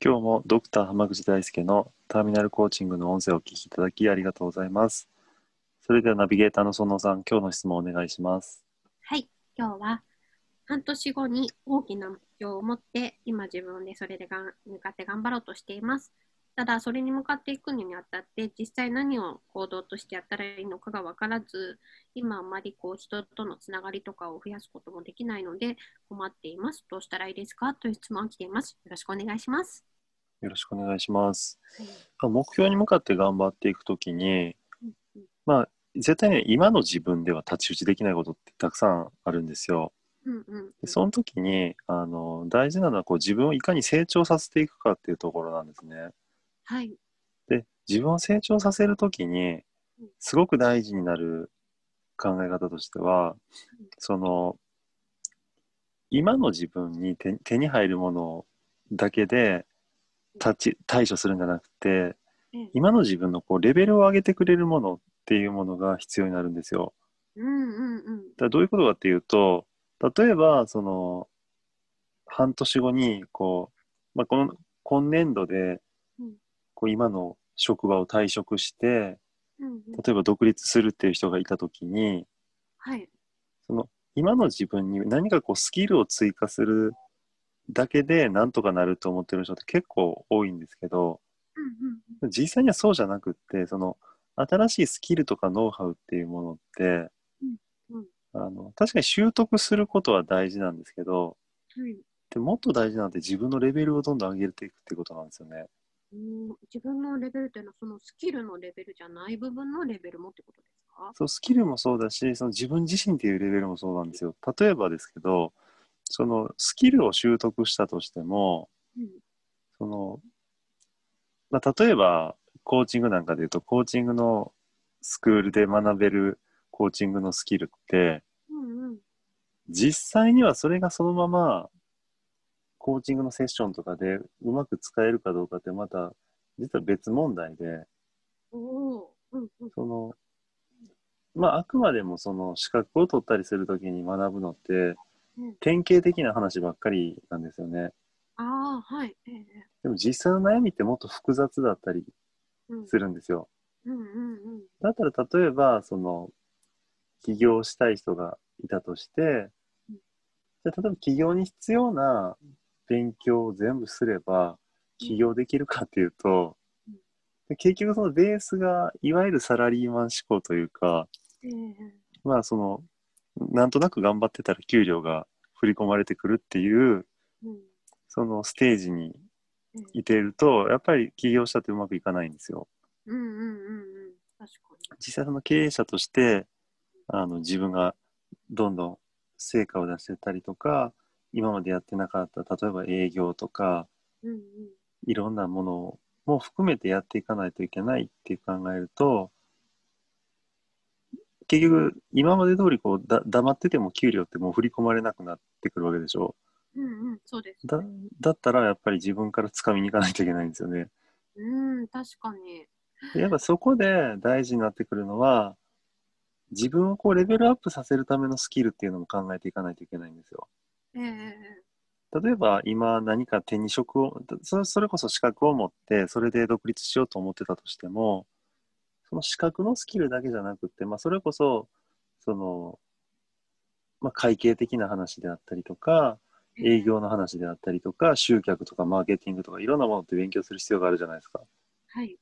今日もドクター濱口大輔のターミナルコーチングの音声をお聞きいただきありがとうございます。それではナビゲーターの園野さん今日の質問をお願いします。はい今日は半年後に大きな目標を持って今自分でそれでがん向かって頑張ろうとしています。ただそれに向かっていくにあたって実際何を行動としてやったらいいのかが分からず今あまりこう人とのつながりとかを増やすこともできないので困っています。どうしたらいいですか？という質問が来ています。よろしくお願いします。よろしくお願いします、はい。目標に向かって頑張っていくときにまあ絶対ね今の自分では太刀打ちできないことってたくさんあるんですよ。うんうん。でその時にあの大事なのはこう自分をいかに成長させていくかっていうところなんですね。はい。で自分を成長させる時にすごく大事になる考え方としてはその今の自分に手手に入るものだけで立ち対処するんじゃなくてええ今の自分のこうレベルを上げてくれるものっていうものが必要になるんですよ。うんうんうん。だどういうことかっていうと例えばその半年後にこう、まあ、この今年度でうんこう今の職場を退職してうんうん。例えば独立するっていう人がいた時にはい。その今の自分に何かこうスキルを追加するだけでなんとかなると思ってる人って結構多いんですけどうんうん実際にはそうじゃなくってその新しいスキルとかノウハウっていうものって、うんあの確かに習得することは大事なんですけどはい。でもっと大事なのって自分のレベルをどんどん上げていくっていうことなんですよね。うん自分のレベルっていうのはそのスキルのレベルじゃない部分のレベルもってことですか？そうスキルもそうだしその自分自身っていうレベルもそうなんですよ。例えばですけどそのスキルを習得したとしてもうん。その、まあ、例えばコーチングなんかで言うとコーチングのスクールで学べるコーチングのスキルってうんうん。実際にはそれがそのままコーチングのセッションとかでうまく使えるかどうかってまた実は別問題でおおうんうん。そのまああくまでもその資格を取ったりするときに学ぶのってうん。典型的な話ばっかりなんですよね。ああはいええええ。でも実際の悩みってもっと複雑だったりうん。するんですよ。うんうんうん。だったら例えばその起業したい人がいたとしてじゃあ例えば起業に必要な勉強を全部すれば起業できるかっていうとうん。で結局そのベースがいわゆるサラリーマン思考というかええええまあそのなんとなく頑張ってたら給料が振り込まれてくるっていううん。そのステージにうんいてるとやっぱり起業したってうまくいかないんですよ。うんうんうんうん。確か実際その経営者としてあの自分がどんどん成果を出してったりとか今までやってなかった例えば営業とかにうんうんいろんなものも含めてやっていかないといけないっていう考えると結局今まで通りこうだ黙ってても給料ってもう振り込まれなくなってくるわけでしょ？うんうんそうですだだったらやっぱり自分から掴みに行かないといけないんですよね。うん確かにでやっぱそこで大事になってくるのは自分をこうレベルアップさせるためのスキルっていうのも考えていかないといけないんですよ。例えば今何か手に職をそそれこそ資格を持ってそれで独立しようと思ってたとしてもその資格のスキルだけじゃなくて、まあ、それこそその、まあ、会計的な話であったりとか営業の話であったりとか集客とかマーケティングとかいろんなものって勉強する必要があるじゃないですか。はい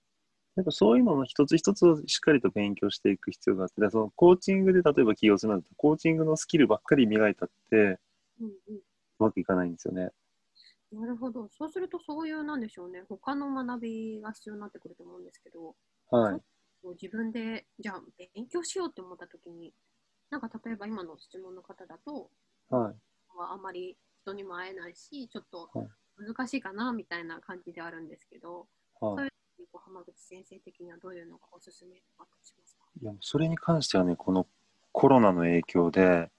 やっぱそういうのの一つ一つをしっかりと勉強していく必要があって、そのコーチングで例えば起業するなんて、コーチングのスキルばっかり磨いたってううんうんまくいかないんですよね。なるほど。そうすると、そういう、なんでしょうね、他の学びが必要になってくると思うんですけど、はい。自分で、じゃあ、勉強しようって思ったときに、なんか例えば今の質問の方だと、はい。はあまり人にも会えないし、ちょっとはい難しいかなみたいな感じであるんですけど、はいそういうこう浜口先生的にはどういうのがおすすめとかあったりしますか？いやそれに関してはねこのコロナの影響で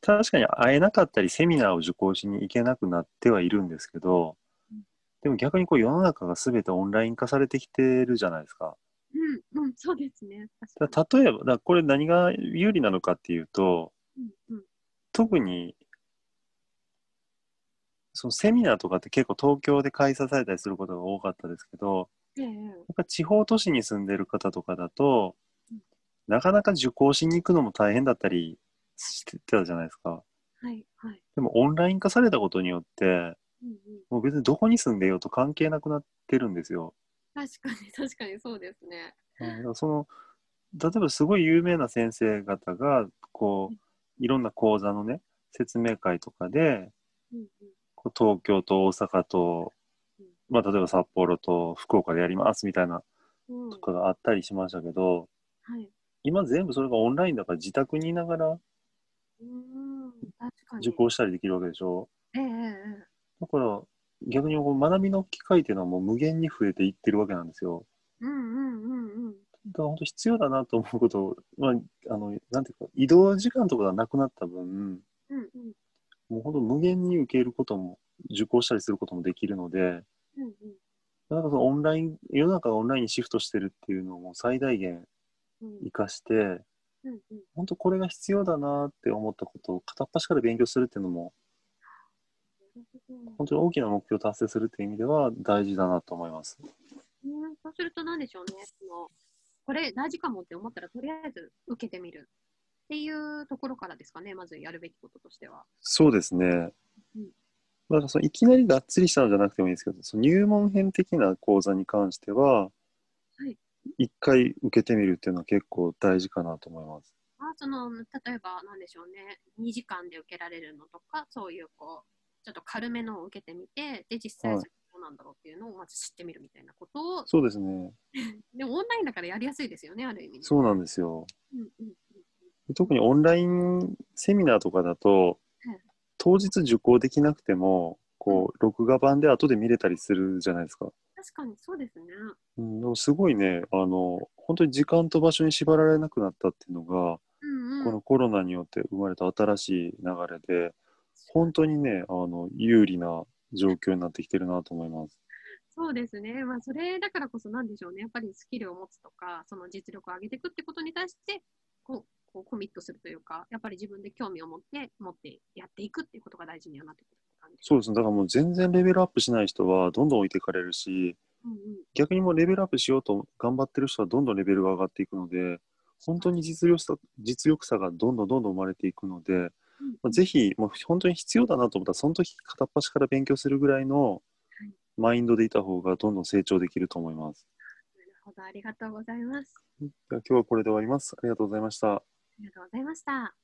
確かに会えなかったりセミナーを受講しに行けなくなってはいるんですけどうんでも逆にこう世の中が全てオンライン化されてきてるじゃないですか。うんうん、そうですね。例えばだこれ何が有利なのかっていうとに。うんうん特にそのセミナーとかって結構東京で開催されたりすることが多かったですけどええやっぱ地方都市に住んでる方とかだとうんなかなか受講しに行くのも大変だったりしてたじゃないですか。はいはい。でもオンライン化されたことによってうんうん、もう別にどこに住んでようと関係なくなってるんですよ。確かに確かにそうですね。うんその例えばすごい有名な先生方がこういろんな講座のね説明会とかでうんうんこう東京と大阪とうん、まあ、例えば札幌と福岡でやりますみたいなうんとかがあったりしましたけどはい。今全部それがオンラインだから自宅にいながら。受講したりできるわけでしょ？ええええだから逆にこう学びの機会っていうのはもう無限に増えていってるわけなんですよ。うんうんうんうん。だから本当必要だなと思うこと、まあ、あのなんていうか移動時間とかがなくなった分うんうんもう本当無限に受けることも受講したりすることもできるのでうんうん。なんかそのオンライン世の中がオンラインにシフトしてるっていうのをもう最大限うん生かしてうんうん。本当これが必要だなって思ったことを片っ端から勉強するっていうのも本当に大きな目標を達成するっていう意味では大事だなと思います。うん、そうすると何でしょうね。そのこれ大事かもって思ったら、とりあえず受けてみるっていうところからですかね、まずやるべきこととしては。そうですね。うんだからそのいきなりがっつりしたのじゃなくてもいいんですけど、その入門編的な講座に関しては、はい一回受けてみるっていうのは結構大事かなと思います。あその例えば、なんでしょうね、2時間で受けられるのとか、そういうこう、ちょっと軽めのを受けてみて、で、実際どうなんだろうっていうのをまず知ってみるみたいなことを、そうですね。でもオンラインだからやりやすいですよね、ある意味ね。そうなんですよ。うんうんうん特にオンラインセミナーとかだとうん、当日受講できなくても、こう、録画版で後で見れたりするじゃないですか。確かにそうですね。うん、でもすごいね、あの、本当に時間と場所に縛られなくなったっていうのが、うんうん。このコロナによって生まれた新しい流れで、本当にね、あの、有利な状況になってきてるなと思います。そうですね。まあ、それだからこそなんでしょうね。やっぱりスキルを持つとか、その実力を上げていくってことに対して、こう、こうコミットするというか、やっぱり自分で興味を持って、持ってやっていくっていうことが大事にはなってくるそうですね。だからもう全然レベルアップしない人はどんどん置いていかれるし、うんうん。逆にもうレベルアップしようと頑張ってる人はどんどんレベルが上がっていくので、本当に実力差実力差がどんどんどんどん生まれていくので、うんまあ、ぜひ、もう本当に必要だなと思ったら、その時片っ端から勉強するぐらいのはいマインドでいた方がどんどん成長できると思います。なるほど、ありがとうございます。今日はこれで終わります。ありがとうございました。ありがとうございました。